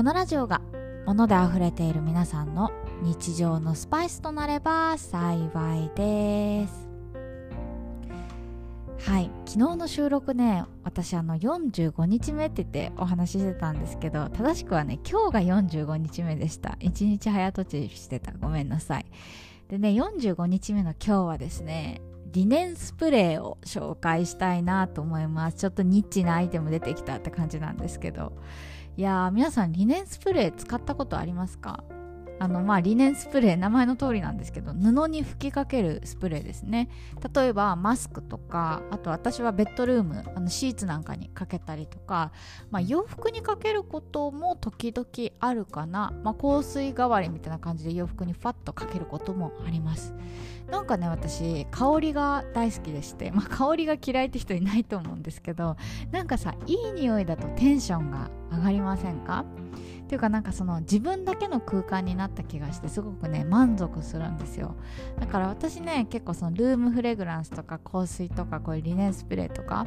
このラジオが物で溢れている皆さんの日常のスパイスとなれば幸いです。はい。昨日の収録ね私あの45日目って言ってお話ししてたんですけど正しくはね今日が45日目でした。1日早とちしてた。ごめんなさい。でね45日目の今日はですねリネンスプレーを紹介したいなと思います。ちょっとニッチなアイテム出てきたって感じなんですけど。いやー皆さんリネンスプレー使ったことありますか？あのまあリネンスプレー名前の通りなんですけど布に吹きかけるスプレーですね。例えばマスクとかあと私はベッドルームあのシーツなんかにかけたりとか、まあ、洋服にかけることも時々あるかな、まあ、香水代わりみたいな感じで洋服にファッとかけることもあります。なんかね私香りが大好きでして、まあ、香りが嫌いって人いないと思うんですけどなんかさいい匂いだとテンションが上がりませんか？っていうかなんかその自分だけの空間になった気がしてすごくね満足するんですよ。だから私ね結構そのルームフレグランスとか香水とかこういうリネンスプレーとか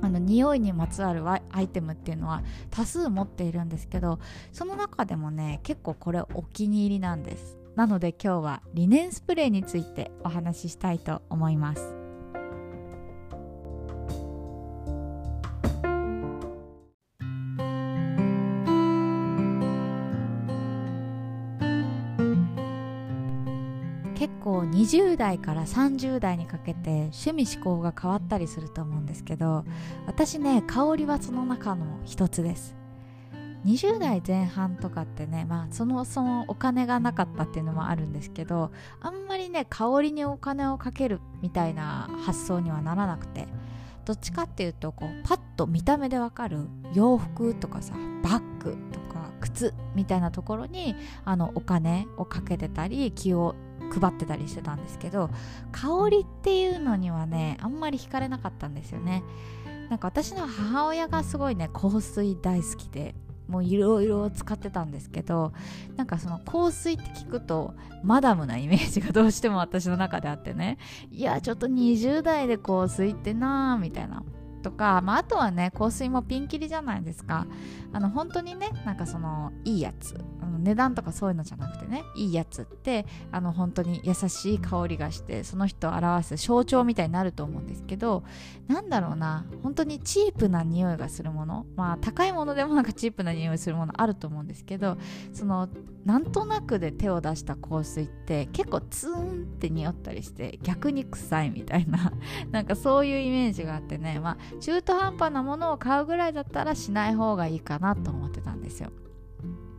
あの匂いにまつわるアイテムっていうのは多数持っているんですけどその中でもね結構これお気に入りなんです。なので今日はリネンスプレーについてお話ししたいと思います。結構20代から30代にかけて趣味思考が変わったりすると思うんですけど私ね香りはその中の一つです。20代前半とかってねまあそのそのお金がなかったっていうのもあるんですけどあんまりね香りにお金をかけるみたいな発想にはならなくてどっちかっていうとこうパッと見た目でわかる洋服とかさバッグとか靴みたいなところにあのお金をかけてたり気を配ってたりしてたんですけど香りっていうのにはねあんまり惹かれなかったんですよね。なんか私の母親がすごいね香水大好きでもういろいろ使ってたんですけどなんかその香水って聞くとマダムなイメージがどうしても私の中であってねいやちょっと20代で香水ってなーみたいな。とか、まあ、あとはね香水もピンキリじゃないですか。あの本当にねなんかそのいいやつ。値段とかそういうのじゃなくてねいいやつってあの本当に優しい香りがしてその人を表す象徴みたいになると思うんですけどなんだろうな本当にチープな匂いがするものまあ高いものでもなんかチープな匂いするものあると思うんですけどそのなんとなくで手を出した香水って結構ツーンって匂ったりして逆に臭いみたいな なんかそういうイメージがあってねまあ中途半端なものを買うぐらいだったらしない方がいいかなと思ってたんですよ。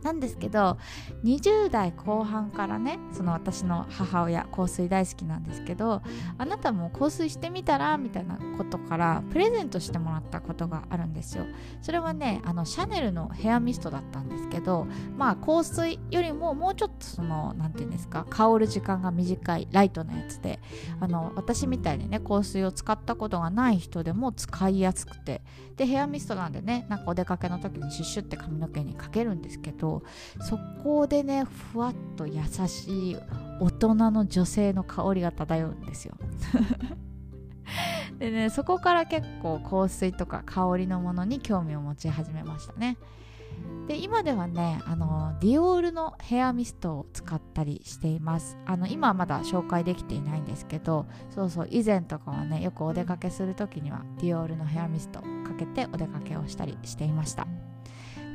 なんですけど20代後半からねその私の母親香水大好きなんですけどあなたも香水してみたらみたいなことからプレゼントしてもらったことがあるんですよ。それはねあのシャネルのヘアミストだったんですけどまあ香水よりももうちょっとその何て言うんですか香る時間が短いライトなやつであの私みたいにね香水を使ったことがない人でも使いやすくて。でヘアミストなんでねなんかお出かけの時にシュッシュって髪の毛にかけるんですけどそこでねふわっと優しい大人の女性の香りが漂うんですよ。でねそこから結構香水とか香りのものに興味を持ち始めましたね。で今ではねあのディオールのヘアミストを使ったりしています。あの今はまだ紹介できていないんですけどそうそう以前とかはねよくお出かけする時にはディオールのヘアミストをかけてお出かけをしたりしていました。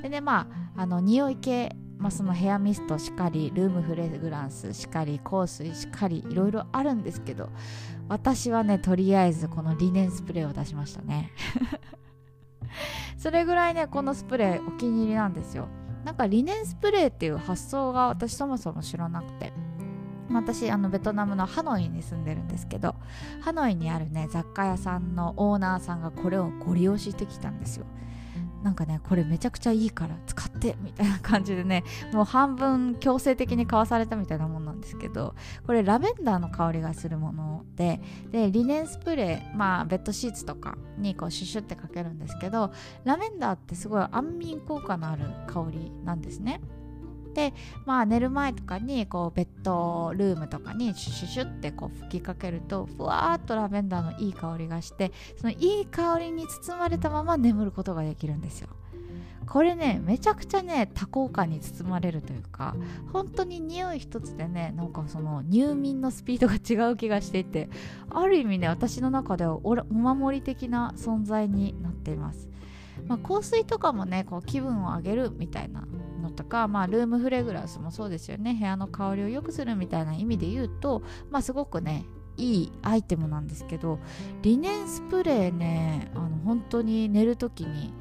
でねまああの匂い系、まあ、そのヘアミストしかりルームフレグランスしかり香水しかりいろいろあるんですけど私はねとりあえずこのリネンスプレーを出しましたね。それぐらいねこのスプレーお気に入りなんですよ。なんかリネンスプレーっていう発想が私そもそも知らなくて。私あのベトナムのハノイに住んでるんですけどハノイにあるね雑貨屋さんのオーナーさんがこれをご利用してきたんですよ。なんかねこれめちゃくちゃいいから使ってみたいな感じでねもう半分強制的に買わされたみたいなもんなんですけどこれラベンダーの香りがするものででリネンスプレーまあベッドシーツとかにこうシュシュってかけるんですけどラベンダーってすごい安眠効果のある香りなんですねでまあ寝る前とかにこうベッドルームとかにシュシュシュってこう吹きかけるとふわーっとラベンダーのいい香りがしてそのいい香りに包まれたまま眠ることができるんですよ。これねめちゃくちゃね多幸感に包まれるというか本当に匂い一つでねなんかその入眠のスピードが違う気がしていてある意味ね私の中ではお守り的な存在になっています。まあ、香水とかもねこう気分を上げるみたいなのとか、まあ、ルームフレグランスもそうですよね部屋の香りを良くするみたいな意味で言うと、まあ、すごくねいいアイテムなんですけどリネンスプレーねあの本当に寝る時に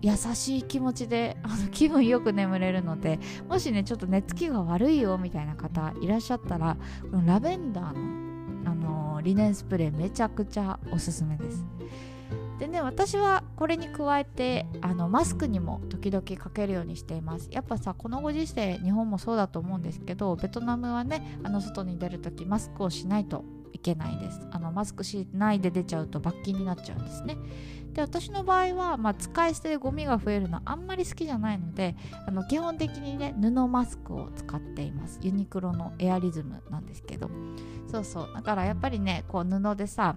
優しい気持ちであの気分よく眠れるのでもしねちょっと寝つきが悪いよみたいな方いらっしゃったらこのラベンダーの、あのリネンスプレーめちゃくちゃおすすめです。でね私はこれに加えてあのマスクにも時々かけるようにしています。やっぱさこのご時世日本もそうだと思うんですけどベトナムはねあの外に出る時マスクをしないといけないです。あのマスクしないで出ちゃうと罰金になっちゃうんですね。で私の場合は、まあ、使い捨てでゴミが増えるのあんまり好きじゃないのであの基本的にね布マスクを使っています。ユニクロのエアリズムなんですけど。そうそう。だからやっぱりねこう布でさ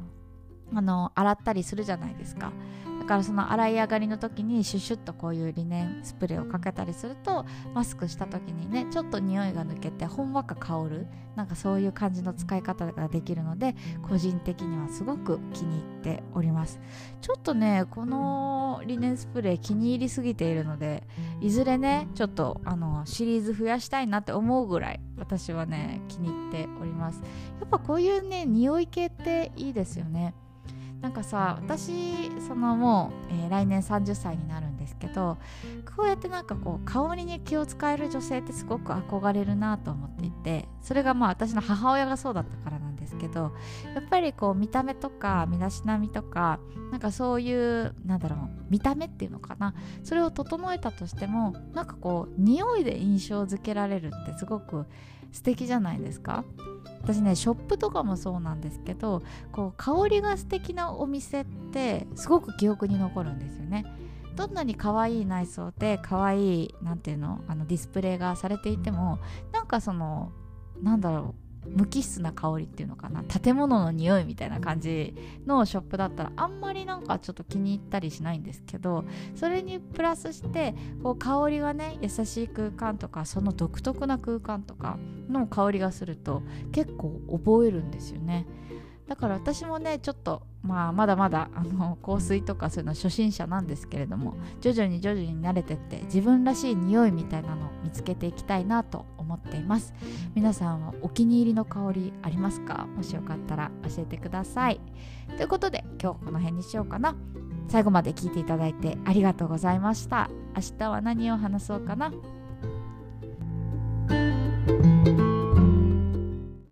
あの洗ったりするじゃないですか。だからその洗い上がりの時にシュシュッとこういうリネンスプレーをかけたりするとマスクした時にねちょっと匂いが抜けてほんわか香るなんかそういう感じの使い方ができるので個人的にはすごく気に入っております。ちょっとねこのリネンスプレー気に入りすぎているのでいずれねちょっとあのシリーズ増やしたいなって思うぐらい私はね気に入っております。やっぱこういうね匂い系っていいですよね。なんかさ私そのもう、えー、来年30歳になるんですけどこうやってなんかこう香りに気を使える女性ってすごく憧れるなと思っていてそれがまあ私の母親がそうだったからなんですけどやっぱりこう見た目とか身だしなみとかなんかそういうなんだろう見た目っていうのかなそれを整えたとしてもなんかこう匂いで印象づけられるってすごく素敵じゃないですか。私ねショップとかもそうなんですけどこう香りが素敵なお店ってすごく記憶に残るんですよね。どんなに可愛い内装で可愛いなんていうのあのディスプレイがされていてもなんかそのなんだろう無機質な香りっていうのかな建物の匂いみたいな感じのショップだったらあんまりなんかちょっと気に入ったりしないんですけどそれにプラスしてこう香りがね優しい空間とかその独特な空間とかの香りがすると結構覚えるんですよね。だから私もねちょっとまあまだまだ あの香水とかそういうの初心者なんですけれども徐々に徐々に慣れてって自分らしい匂いみたいなのを見つけていきたいなと思っています。皆さんはお気に入りの香りありますか？もしよかったら教えてください。ということで今日この辺にしようかな。最後まで聞いていただいてありがとうございました。明日は何を話そうかな？